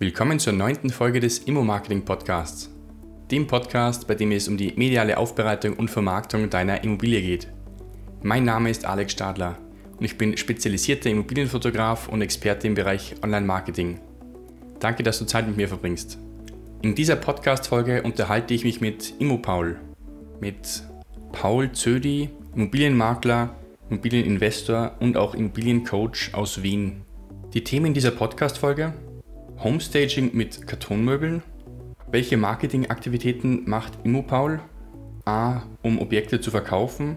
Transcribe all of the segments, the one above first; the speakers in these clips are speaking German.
Willkommen zur neunten Folge des Immo-Marketing Podcasts. Dem Podcast, bei dem es um die mediale Aufbereitung und Vermarktung deiner Immobilie geht. Mein Name ist Alex Stadler und ich bin spezialisierter Immobilienfotograf und Experte im Bereich Online-Marketing. Danke, dass du Zeit mit mir verbringst. In dieser Podcast-Folge unterhalte ich mich mit ImmoPaul, mit Paul Zödi, Immobilienmakler, Immobilieninvestor und auch Immobiliencoach aus Wien. Die Themen dieser Podcast-Folge: Homestaging mit Kartonmöbeln. Welche Marketingaktivitäten macht ImmoPaul? A, um Objekte zu verkaufen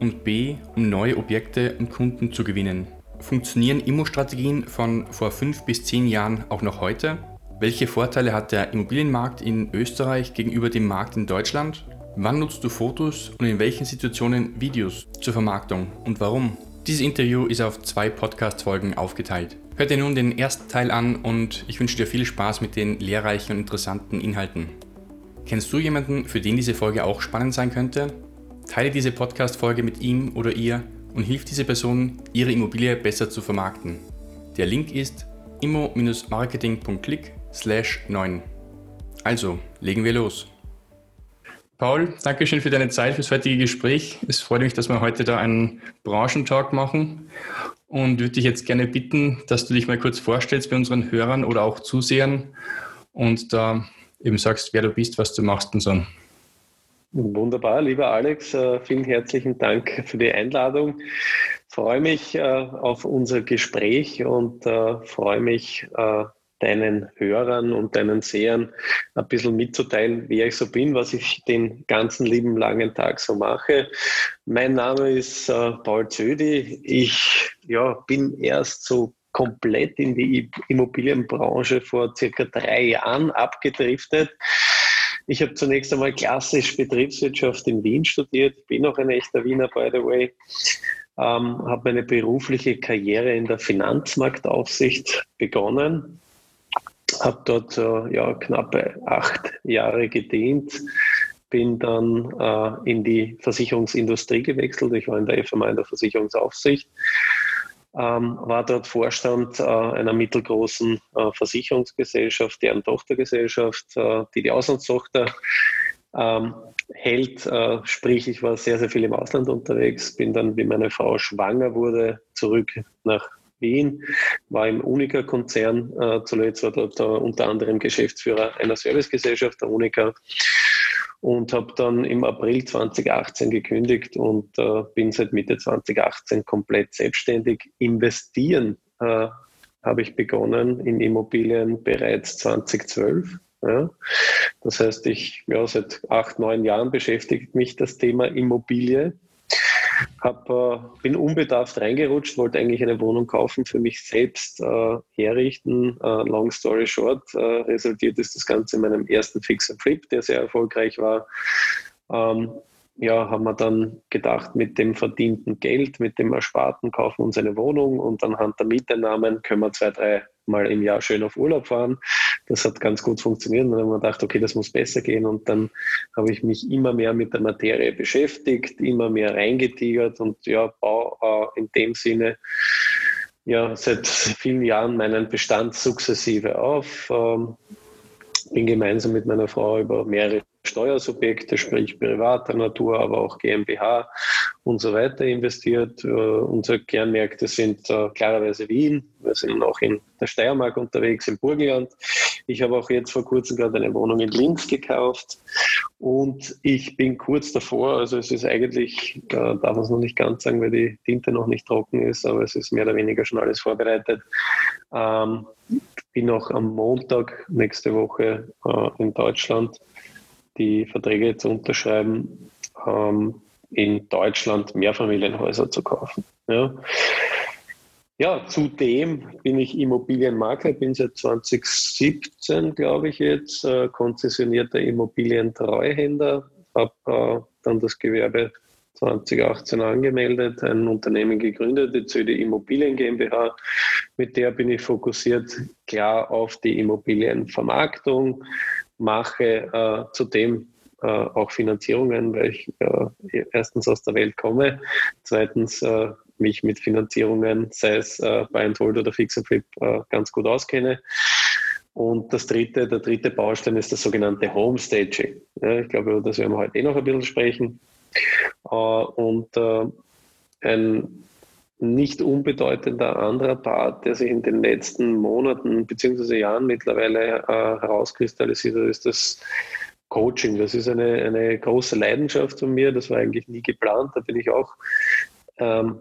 und B, um neue Objekte und Kunden zu gewinnen. Funktionieren Immo-Strategien von vor fünf bis zehn Jahren auch noch heute? Welche Vorteile hat der Immobilienmarkt in Österreich gegenüber dem Markt in Deutschland? Wann nutzt du Fotos und in welchen Situationen Videos zur Vermarktung und warum? Dieses Interview ist auf zwei Podcast-Folgen aufgeteilt. Hör dir nun den ersten Teil an und ich wünsche dir viel Spaß mit den lehrreichen und interessanten Inhalten. Kennst du jemanden, für den diese Folge auch spannend sein könnte? Teile diese Podcast-Folge mit ihm oder ihr und hilf diese Person, ihre Immobilie besser zu vermarkten. Der Link ist immo-marketing.click slash 9. Also, legen wir los. Paul, danke schön für deine Zeit, fürs heutige Gespräch. Es freut mich, dass wir heute da einen Branchentalk machen und würde dich jetzt gerne bitten, dass du dich mal kurz vorstellst bei unseren Hörern oder auch Zusehern und da eben sagst, wer du bist, was du machst und so. Wunderbar, lieber Alex, äh, vielen herzlichen Dank für die Einladung. Ich freue mich äh, auf unser Gespräch und äh, freue mich, deinen Hörern und deinen Sehern ein bisschen mitzuteilen, wer ich so bin, was ich den ganzen lieben langen Tag so mache. Mein Name ist äh, Paul Zödi. Ich ja, bin erst so komplett in die Immobilienbranche vor circa drei Jahren abgedriftet. Ich habe zunächst einmal klassisch Betriebswirtschaft in Wien studiert, bin auch ein echter Wiener, by the way. Ähm, habe meine berufliche Karriere in der Finanzmarktaufsicht begonnen habe dort äh, ja, knappe acht Jahre gedient, bin dann äh, in die Versicherungsindustrie gewechselt. Ich war in der FMA in der Versicherungsaufsicht, ähm, war dort Vorstand äh, einer mittelgroßen äh, Versicherungsgesellschaft, deren Tochtergesellschaft, äh, die die Auslandstochter ähm, hält. Äh, sprich, ich war sehr, sehr viel im Ausland unterwegs, bin dann, wie meine Frau schwanger wurde, zurück nach Wien, war im Unica-Konzern äh, zuletzt, war dort unter anderem Geschäftsführer einer Servicegesellschaft, der Unica, und habe dann im April 2018 gekündigt und äh, bin seit Mitte 2018 komplett selbstständig. Investieren äh, habe ich begonnen in Immobilien bereits 2012. Ja. Das heißt, ich ja, seit acht, neun Jahren beschäftigt mich das Thema Immobilie. Hab, äh, bin unbedarft reingerutscht, wollte eigentlich eine Wohnung kaufen, für mich selbst äh, herrichten. Äh, long story short, äh, resultiert ist das Ganze in meinem ersten Fix and Flip, der sehr erfolgreich war. Ähm, ja, haben wir dann gedacht, mit dem verdienten Geld, mit dem Ersparten kaufen wir uns eine Wohnung und anhand der Mieteinnahmen können wir zwei, drei Mal im Jahr schön auf Urlaub fahren. Das hat ganz gut funktioniert. Und dann haben wir gedacht, okay, das muss besser gehen. Und dann habe ich mich immer mehr mit der Materie beschäftigt, immer mehr reingetigert und ja, baue äh, in dem Sinne ja seit vielen Jahren meinen Bestand sukzessive auf. Ähm, bin gemeinsam mit meiner Frau über mehrere Steuersubjekte, sprich privater Natur, aber auch GmbH und so weiter investiert. Uh, unsere Kernmärkte sind uh, klarerweise Wien. Wir sind auch in der Steiermark unterwegs, im Burgenland. Ich habe auch jetzt vor kurzem gerade eine Wohnung in Linz gekauft und ich bin kurz davor, also es ist eigentlich, äh, darf man es noch nicht ganz sagen, weil die Tinte noch nicht trocken ist, aber es ist mehr oder weniger schon alles vorbereitet. Ähm, bin auch am Montag nächste Woche äh, in Deutschland die Verträge zu unterschreiben, ähm, in Deutschland Mehrfamilienhäuser zu kaufen. Ja. ja, zudem bin ich Immobilienmakler, bin seit 2017, glaube ich jetzt, äh, konzessionierter Immobilientreuhänder, habe äh, dann das Gewerbe 2018 angemeldet, ein Unternehmen gegründet, die Zöde Immobilien GmbH. Mit der bin ich fokussiert klar auf die Immobilienvermarktung, mache äh, zudem äh, auch Finanzierungen, weil ich äh, erstens aus der Welt komme, zweitens mich mit Finanzierungen, sei es äh, Buy and Hold oder Fix and Flip, ganz gut auskenne. Und das dritte, der dritte Baustein ist das sogenannte Homestaging. Ja, ich glaube, über das werden wir heute eh noch ein bisschen sprechen. Und ein nicht unbedeutender anderer Part, der sich in den letzten Monaten bzw. Jahren mittlerweile äh, herauskristallisiert hat, ist das Coaching. Das ist eine, eine große Leidenschaft von mir. Das war eigentlich nie geplant. Da bin ich auch ähm,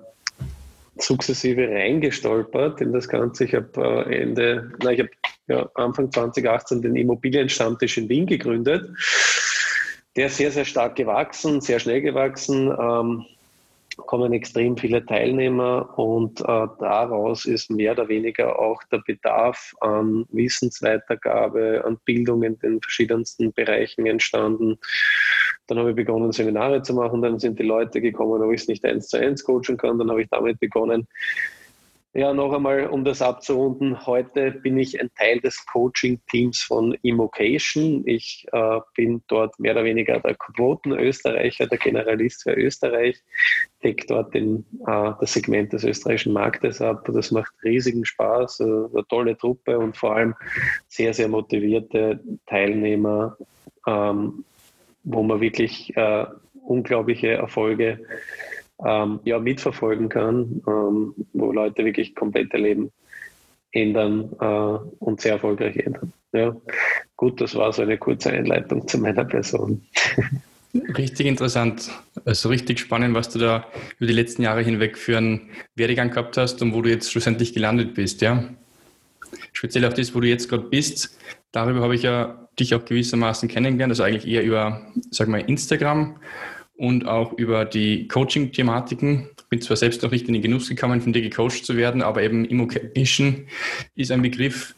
sukzessive reingestolpert in das Ganze. Ich habe äh, Ende, na, ich habe ja, Anfang 2018 den Immobilienstammtisch in Wien gegründet. Der ist sehr, sehr stark gewachsen, sehr schnell gewachsen. Ähm, kommen extrem viele Teilnehmer und äh, daraus ist mehr oder weniger auch der Bedarf an Wissensweitergabe, an Bildung in den verschiedensten Bereichen entstanden. Dann habe ich begonnen, Seminare zu machen, dann sind die Leute gekommen, ob ich es nicht eins zu eins coachen kann. Dann habe ich damit begonnen, ja, noch einmal, um das abzurunden. Heute bin ich ein Teil des Coaching-Teams von Immocation. Ich äh, bin dort mehr oder weniger der Quoten-Österreicher, der Generalist für Österreich, deckt dort den, äh, das Segment des österreichischen Marktes ab. Das macht riesigen Spaß, äh, eine tolle Truppe und vor allem sehr, sehr motivierte Teilnehmer, ähm, wo man wirklich äh, unglaubliche Erfolge ähm, ja, mitverfolgen kann, ähm, wo Leute wirklich komplette Leben ändern äh, und sehr erfolgreich ändern. Ja. Gut, das war so eine kurze Einleitung zu meiner Person. Richtig interessant. Also richtig spannend, was du da über die letzten Jahre hinweg für einen Werdegang gehabt hast und wo du jetzt schlussendlich gelandet bist, ja. Speziell auch das, wo du jetzt gerade bist. Darüber habe ich ja dich auch gewissermaßen kennengelernt, also eigentlich eher über, sag mal, Instagram und auch über die Coaching-Thematiken. Bin zwar selbst noch nicht in den Genuss gekommen, von dir gecoacht zu werden, aber eben Immocation ist ein Begriff,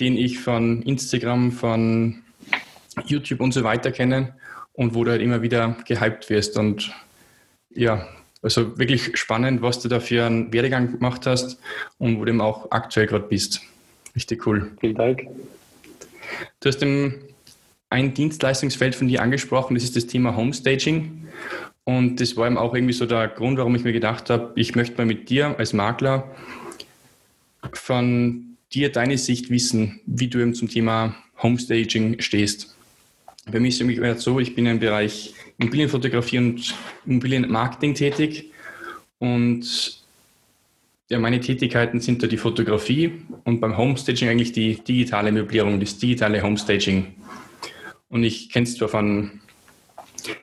den ich von Instagram, von YouTube und so weiter kenne und wo du halt immer wieder gehypt wirst. Und ja, also wirklich spannend, was du da für einen Werdegang gemacht hast und wo du eben auch aktuell gerade bist. Richtig cool. Vielen Dank. Du hast ein Dienstleistungsfeld von dir angesprochen, das ist das Thema Homestaging. Und das war eben auch irgendwie so der Grund, warum ich mir gedacht habe, ich möchte mal mit dir als Makler von dir deine Sicht wissen, wie du eben zum Thema Homestaging stehst. Bei mir ist es irgendwie so, ich bin im Bereich Immobilienfotografie und Immobilienmarketing tätig und ja, meine Tätigkeiten sind da die Fotografie und beim Homestaging eigentlich die digitale Möblierung, das digitale Homestaging. Und ich kenne es zwar von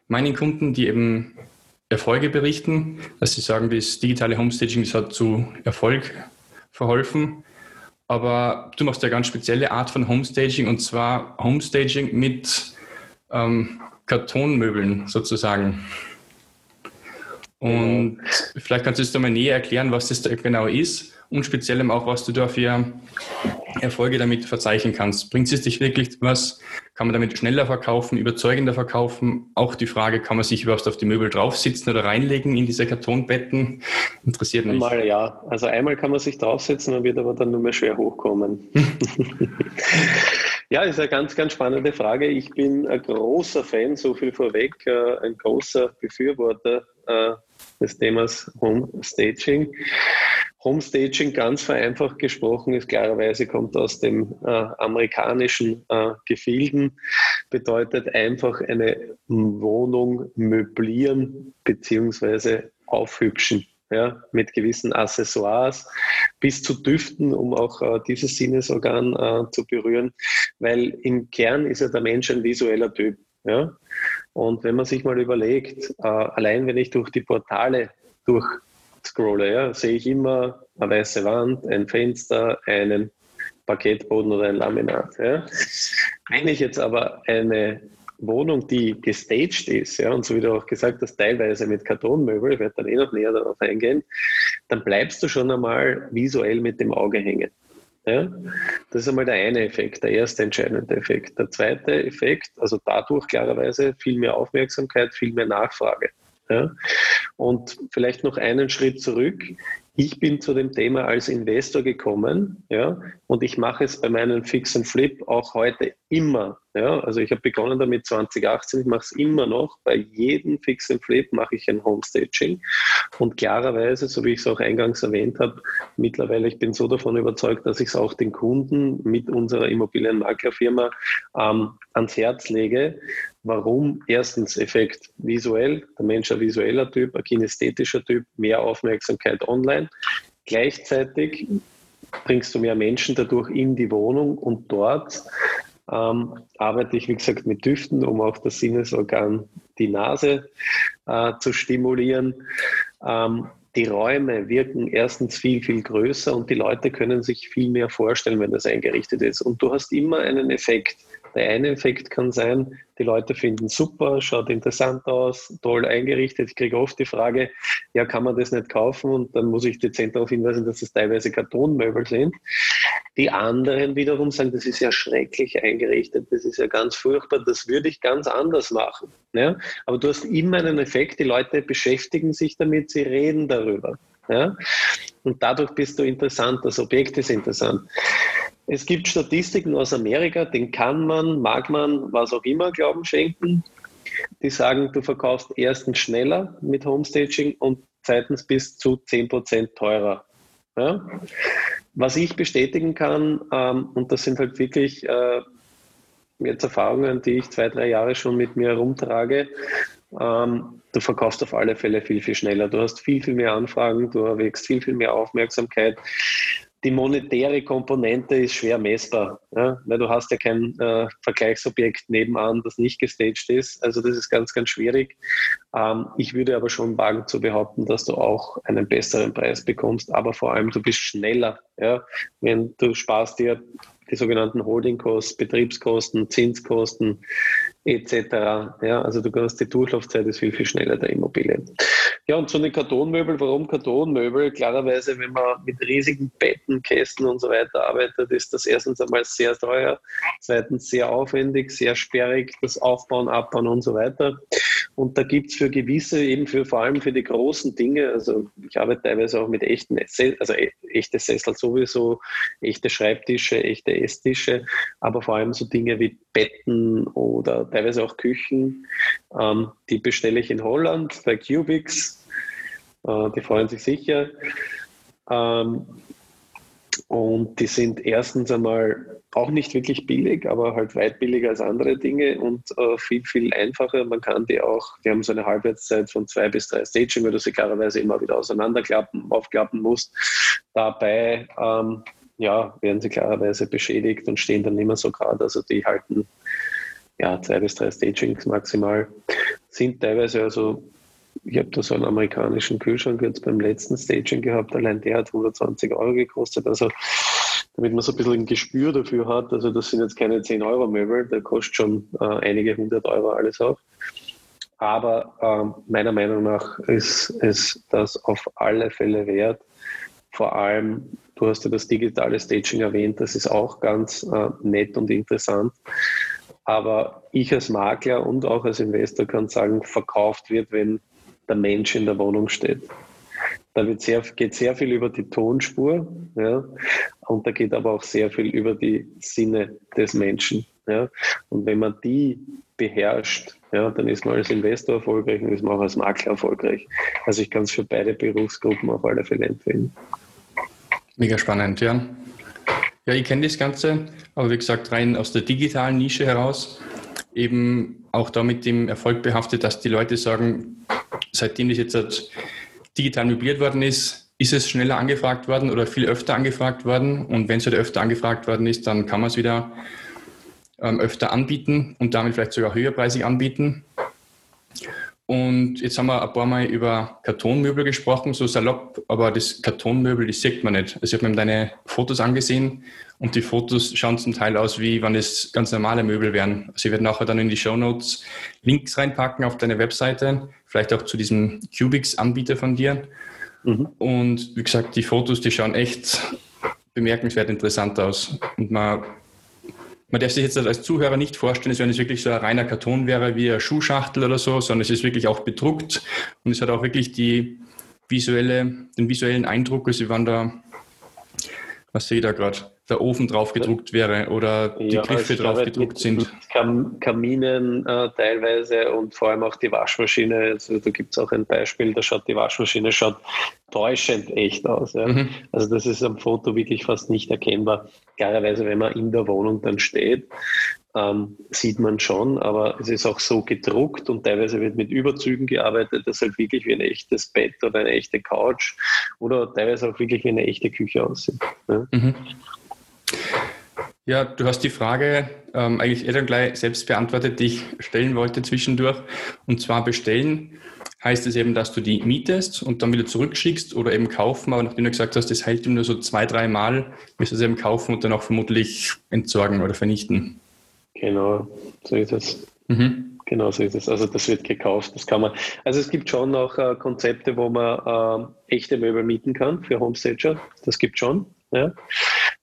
meinen Kunden, die eben Erfolge berichten, dass sie sagen, das digitale Homestaging das hat zu Erfolg verholfen. Aber du machst ja eine ganz spezielle Art von Homestaging und zwar Homestaging mit ähm, Kartonmöbeln sozusagen. Und vielleicht kannst du es da mal näher erklären, was das da genau ist und speziell auch, was du da für Erfolge damit verzeichnen kannst. Bringt es dich wirklich was? Kann man damit schneller verkaufen, überzeugender verkaufen? Auch die Frage, kann man sich überhaupt auf die Möbel draufsitzen oder reinlegen in diese Kartonbetten? Interessiert mich. Einmal ja. Also einmal kann man sich draufsetzen, man wird aber dann nur mehr schwer hochkommen. ja, ist eine ganz, ganz spannende Frage. Ich bin ein großer Fan, so viel vorweg, äh, ein großer Befürworter äh, des Themas Homestaging. Homestaging ganz vereinfacht gesprochen ist klarerweise kommt aus dem äh, amerikanischen äh, Gefilden, bedeutet einfach eine Wohnung möblieren bzw. aufhübschen. Ja, mit gewissen Accessoires bis zu Düften, um auch äh, dieses Sinnesorgan äh, zu berühren, weil im Kern ist ja der Mensch ein visueller Typ. Ja? Und wenn man sich mal überlegt, äh, allein wenn ich durch die Portale durch scrolle, ja, sehe ich immer eine weiße Wand, ein Fenster, einen Parkettboden oder ein Laminat. Ja. Wenn ich jetzt aber eine Wohnung, die gestaged ist, ja, und so wie du auch gesagt hast, teilweise mit Kartonmöbel, ich werde dann eh noch näher darauf eingehen, dann bleibst du schon einmal visuell mit dem Auge hängen. Ja? Das ist einmal der eine Effekt, der erste entscheidende Effekt. Der zweite Effekt, also dadurch klarerweise viel mehr Aufmerksamkeit, viel mehr Nachfrage. Ja? Und vielleicht noch einen Schritt zurück. Ich bin zu dem Thema als Investor gekommen, ja, und ich mache es bei meinen Fix and Flip auch heute immer Ja, also ich habe begonnen damit 2018, ich mache es immer noch. Bei jedem Fix and Flip mache ich ein Homestaging. Und klarerweise, so wie ich es auch eingangs erwähnt habe, mittlerweile, ich bin so davon überzeugt, dass ich es auch den Kunden mit unserer Immobilienmaklerfirma ähm, ans Herz lege. Warum? Erstens Effekt visuell, der Mensch ein visueller Typ, ein kinästhetischer Typ, mehr Aufmerksamkeit online. Gleichzeitig bringst du mehr Menschen dadurch in die Wohnung und dort ähm, arbeite ich, wie gesagt, mit Düften, um auch das Sinnesorgan, die Nase äh, zu stimulieren. Ähm, die Räume wirken erstens viel, viel größer und die Leute können sich viel mehr vorstellen, wenn das eingerichtet ist. Und du hast immer einen Effekt. Der eine Effekt kann sein, die Leute finden super, schaut interessant aus, toll eingerichtet. Ich kriege oft die Frage, ja, kann man das nicht kaufen? Und dann muss ich dezent darauf hinweisen, dass es teilweise Kartonmöbel sind. Die anderen wiederum sagen, das ist ja schrecklich eingerichtet, das ist ja ganz furchtbar, das würde ich ganz anders machen. Ja? Aber du hast immer einen Effekt, die Leute beschäftigen sich damit, sie reden darüber. Ja? Und dadurch bist du interessant, das Objekt ist interessant. Es gibt Statistiken aus Amerika, den kann man, mag man, was auch immer Glauben schenken. Die sagen, du verkaufst erstens schneller mit Homestaging und zweitens bis zu 10% teurer. Ja? Was ich bestätigen kann, ähm, und das sind halt wirklich äh, jetzt Erfahrungen, die ich zwei, drei Jahre schon mit mir herumtrage, ähm, du verkaufst auf alle Fälle viel, viel schneller. Du hast viel, viel mehr Anfragen, du erwächst viel, viel mehr Aufmerksamkeit die monetäre Komponente ist schwer messbar, ja? weil du hast ja kein äh, Vergleichsobjekt nebenan, das nicht gestaged ist. Also das ist ganz, ganz schwierig. Ähm, ich würde aber schon wagen zu behaupten, dass du auch einen besseren Preis bekommst, aber vor allem du bist schneller. Ja? Wenn du sparst dir die sogenannten Holdingkosten, Betriebskosten, Zinskosten etc. Ja, also du kannst die Durchlaufzeit ist viel, viel schneller der Immobilie. Ja, und so eine Kartonmöbel, warum Kartonmöbel? Klarerweise, wenn man mit riesigen Betten, Kästen und so weiter arbeitet, ist das erstens einmal sehr teuer, zweitens sehr aufwendig, sehr sperrig, das Aufbauen, Abbauen und so weiter. Und da gibt es für gewisse, eben für vor allem für die großen Dinge, also ich arbeite teilweise auch mit echten, also e, echte Sessel sowieso, echte Schreibtische, echte Esstische, aber vor allem so Dinge wie Betten oder teilweise auch Küchen, ähm, die bestelle ich in Holland bei Cubics, äh, die freuen sich sicher. Ähm, und die sind erstens einmal auch nicht wirklich billig, aber halt weit billiger als andere Dinge und äh, viel, viel einfacher. Man kann die auch, die haben so eine Halbwertszeit von zwei bis drei Staging, weil du sie klarerweise immer wieder auseinanderklappen, aufklappen musst. Dabei ähm, ja, werden sie klarerweise beschädigt und stehen dann mehr so gerade. Also die halten ja, zwei bis drei Stagings maximal. Sind teilweise also ich habe da so einen amerikanischen Kühlschrank jetzt beim letzten Staging gehabt, allein der hat 120 Euro gekostet. Also damit man so ein bisschen ein Gespür dafür hat, also das sind jetzt keine 10 Euro Möbel, der kostet schon äh, einige hundert Euro alles auch. Aber äh, meiner Meinung nach ist es das auf alle Fälle wert. Vor allem, du hast ja das digitale Staging erwähnt, das ist auch ganz äh, nett und interessant. Aber ich als Makler und auch als Investor kann sagen, verkauft wird, wenn der Mensch in der Wohnung steht. Da wird sehr, geht sehr viel über die Tonspur ja, und da geht aber auch sehr viel über die Sinne des Menschen. Ja. Und wenn man die beherrscht, ja, dann ist man als Investor erfolgreich und ist man auch als Makler erfolgreich. Also ich kann es für beide Berufsgruppen auf alle Fälle empfehlen. Mega spannend, ja. Ja, ich kenne das Ganze, aber wie gesagt, rein aus der digitalen Nische heraus, eben auch damit dem Erfolg behaftet, dass die Leute sagen, seitdem das jetzt digital möbliert worden ist, ist es schneller angefragt worden oder viel öfter angefragt worden. Und wenn es halt öfter angefragt worden ist, dann kann man es wieder ähm, öfter anbieten und damit vielleicht sogar höherpreisig anbieten. Und jetzt haben wir ein paar Mal über Kartonmöbel gesprochen, so salopp, aber das Kartonmöbel, das sieht man nicht. Also ich habe mir deine Fotos angesehen und die Fotos schauen zum Teil aus, wie wenn es ganz normale Möbel wären. Also ich werde nachher dann in die Show Notes Links reinpacken auf deine Webseite, vielleicht auch zu diesem Cubics-Anbieter von dir. Mhm. Und wie gesagt, die Fotos, die schauen echt bemerkenswert interessant aus. Und man man darf sich jetzt als Zuhörer nicht vorstellen, als wenn es wirklich so ein reiner Karton wäre wie eine Schuhschachtel oder so, sondern es ist wirklich auch bedruckt und es hat auch wirklich die visuelle, den visuellen Eindruck, als wenn da, was sehe ich da gerade, der Ofen drauf gedruckt wäre oder die ja, Griffe drauf gedruckt sind. Kam Kaminen äh, teilweise und vor allem auch die Waschmaschine. Also, da gibt es auch ein Beispiel, da schaut die Waschmaschine schaut täuschend echt aus. Ja. Mhm. Also das ist am Foto wirklich fast nicht erkennbar. Klarerweise, wenn man in der Wohnung dann steht, ähm, sieht man schon, aber es ist auch so gedruckt und teilweise wird mit Überzügen gearbeitet, dass halt wirklich wie ein echtes Bett oder eine echte Couch oder teilweise auch wirklich wie eine echte Küche aussieht. Ja, mhm. Ja du hast die Frage ähm, eigentlich eher dann gleich selbst beantwortet, die ich stellen wollte zwischendurch. Und zwar bestellen heißt es eben, dass du die mietest und dann wieder zurückschickst oder eben kaufen. Aber nachdem du gesagt hast, das hält nur so zwei, drei Mal, wirst du es eben kaufen und dann auch vermutlich entsorgen oder vernichten. Genau, so ist es. Mhm. Genau so ist es. Also das wird gekauft, das kann man. Also es gibt schon auch äh, Konzepte, wo man äh, echte Möbel mieten kann für Homestager. Das gibt schon. Ja.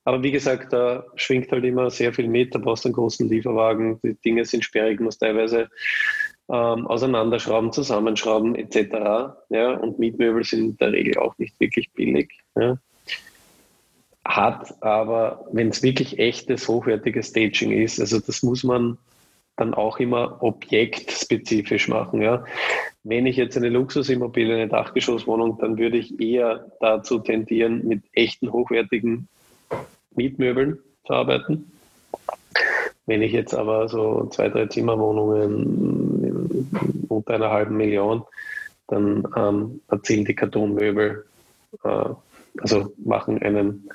Aber wie gesagt, da schwingt halt immer sehr viel mit. Da brauchst du einen großen Lieferwagen. Die Dinge sind sperrig, muss teilweise ähm, auseinanderschrauben, zusammenschrauben etc. Ja. Und Mietmöbel sind in der Regel auch nicht wirklich billig. Ja hat aber, wenn es wirklich echtes, hochwertiges Staging ist, also das muss man dann auch immer objektspezifisch machen. Ja. Wenn ich jetzt eine Luxusimmobilie, eine Dachgeschosswohnung, dann würde ich eher dazu tendieren, mit echten, hochwertigen Mietmöbeln zu arbeiten. Wenn ich jetzt aber so zwei, drei Zimmerwohnungen unter einer halben Million, dann ähm, erzielen die Kartonmöbel äh, also machen einen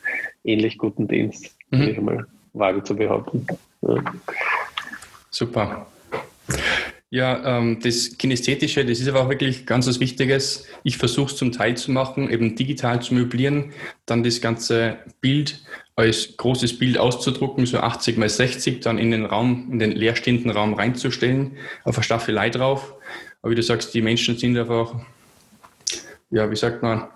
ähnlich guten Dienst, mhm. würde ich mal wage zu behaupten. Ja. Super. Ja, ähm, das Kinästhetische, das ist aber auch wirklich ganz was Wichtiges. Ich versuche es zum Teil zu machen, eben digital zu möblieren, dann das ganze Bild als großes Bild auszudrucken, so 80 mal 60, dann in den Raum, in den leerstehenden Raum reinzustellen, auf eine Staffelei drauf. Aber wie du sagst, die Menschen sind einfach, ja, wie sagt man,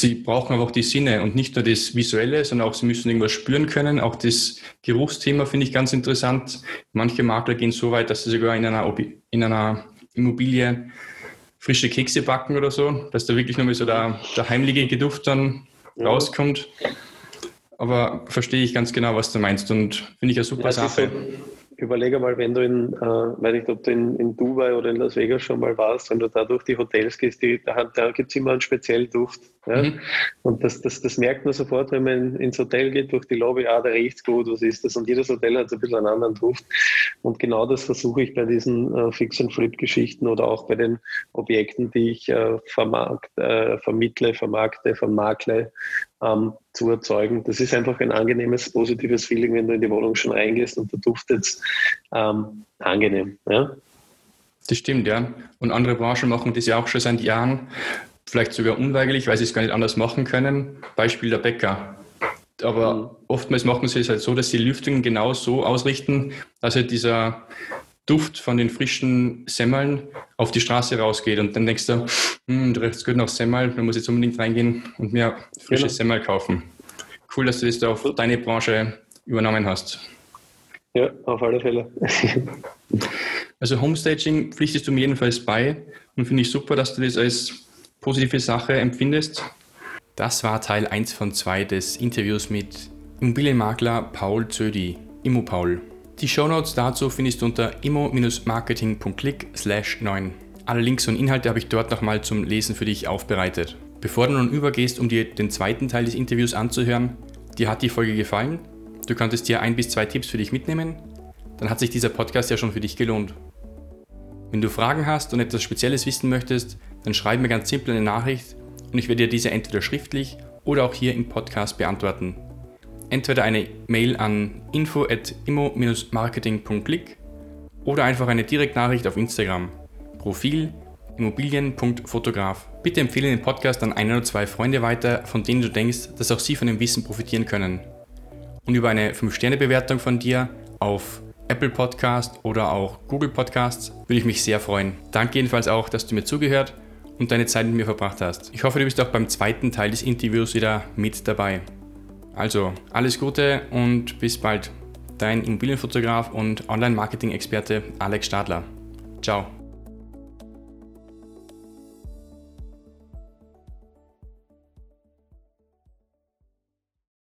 sie brauchen einfach die Sinne und nicht nur das Visuelle, sondern auch sie müssen irgendwas spüren können. Auch das Geruchsthema finde ich ganz interessant. Manche Makler gehen so weit, dass sie sogar in einer, in einer Immobilie frische Kekse backen oder so, dass da wirklich nochmal so der, der heimliche Geduft dann ja. rauskommt. Aber verstehe ich ganz genau, was du meinst und finde ich eine super ja, Sache überlege mal, wenn du in, äh, weiß nicht, ob du in, in Dubai oder in Las Vegas schon mal warst, wenn du da durch die Hotels gehst, die, da, da gibt es immer einen speziellen Duft. Ja? Mhm. Und das, das, das merkt man sofort, wenn man ins Hotel geht, durch die Lobby, ah, da riecht's gut, was ist das? Und jedes Hotel hat so ein bisschen einen anderen Duft. Und genau das versuche ich bei diesen äh, Fix-and-Flip-Geschichten oder auch bei den Objekten, die ich äh, vermarkt, äh, vermittle, vermarkte, vermarkle, ähm, zu erzeugen. Das ist einfach ein angenehmes, positives Feeling, wenn du in die Wohnung schon reingehst und da duftet es ähm, angenehm. Ja? Das stimmt, ja. Und andere Branchen machen das ja auch schon seit Jahren, vielleicht sogar unweigerlich, weil sie es gar nicht anders machen können. Beispiel der Bäcker. Aber mhm. oftmals machen sie es halt so, dass sie Lüftungen genau so ausrichten, dass halt dieser Duft von den frischen Semmeln auf die Straße rausgeht. Und dann denkst du, hm, du riechst gut nach Semmel, man muss jetzt unbedingt reingehen und mir frische genau. Semmel kaufen. Cool, dass du das da auf deine Branche übernommen hast. Ja, auf alle Fälle. also Homestaging pflichtest du mir jedenfalls bei und finde ich super, dass du das als positive Sache empfindest. Das war Teil 1 von 2 des Interviews mit Immobilienmakler Paul Zödi, Immo Paul. Die Shownotes dazu findest du unter immo-marketing.click 9. Alle Links und Inhalte habe ich dort nochmal zum Lesen für dich aufbereitet. Bevor du nun übergehst, um dir den zweiten Teil des Interviews anzuhören, dir hat die Folge gefallen, du konntest dir ein bis zwei Tipps für dich mitnehmen, dann hat sich dieser Podcast ja schon für dich gelohnt. Wenn du Fragen hast und etwas Spezielles wissen möchtest, dann schreib mir ganz simpel eine Nachricht und ich werde dir diese entweder schriftlich oder auch hier im Podcast beantworten entweder eine Mail an info.immo-marketing.click oder einfach eine Direktnachricht auf Instagram. Profil immobilien.fotograf. Bitte empfehle den Podcast an ein oder zwei Freunde weiter, von denen du denkst, dass auch sie von dem Wissen profitieren können. Und über eine 5-Sterne-Bewertung von dir auf Apple Podcast oder auch Google Podcasts würde ich mich sehr freuen. Danke jedenfalls auch, dass du mir zugehört und deine Zeit mit mir verbracht hast. Ich hoffe, du bist auch beim zweiten Teil des Interviews wieder mit dabei. Also alles Gute und bis bald. Dein Immobilienfotograf und Online-Marketing-Experte Alex Stadler. Ciao.